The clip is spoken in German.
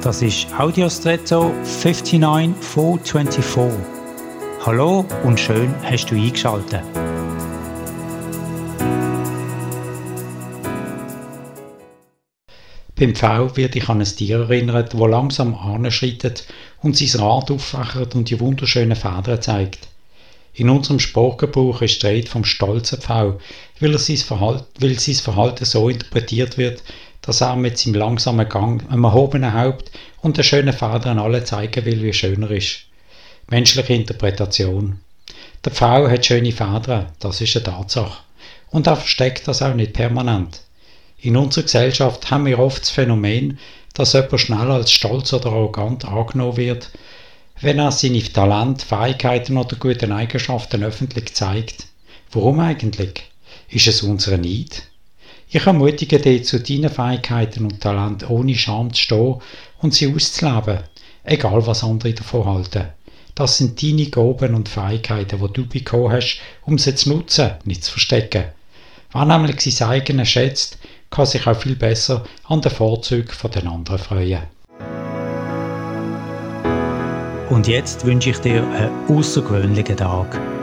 Das ist Audiostretto 59424. Hallo und schön hast du eingeschaltet. Beim V wird ich an ein Tier erinnert, das langsam anschreitet und sein Rad auffächert und die wunderschönen Federn zeigt. In unserem Sprachgebrauch ist die Rede vom stolzen Pfau, weil, sein Verhalten, weil sein Verhalten so interpretiert wird, dass er mit seinem langsamen Gang, einem erhobenen Haupt und der schönen Federn alle zeigen will, wie schön er ist. Menschliche Interpretation. Der Pfau hat schöne Federn, das ist eine Tatsache. Und er versteckt das auch nicht permanent. In unserer Gesellschaft haben wir oft das Phänomen, dass jemand schnell als stolz oder arrogant angenommen wird, wenn er seine Talente, Fähigkeiten oder guten Eigenschaften öffentlich zeigt. Warum eigentlich? Ist es unsere Neid? Ich ermutige dich, zu deinen Fähigkeiten und Talenten ohne Scham zu stehen und sie auszuleben, egal was andere davon halten. Das sind deine Gaben und Fähigkeiten, die du bekommen hast, um sie zu nutzen, nicht zu verstecken. Wer nämlich sein eigenes schätzt, kann sich auch viel besser an den Vorzügen der anderen freuen. Und jetzt wünsche ich dir einen außergewöhnlichen Tag.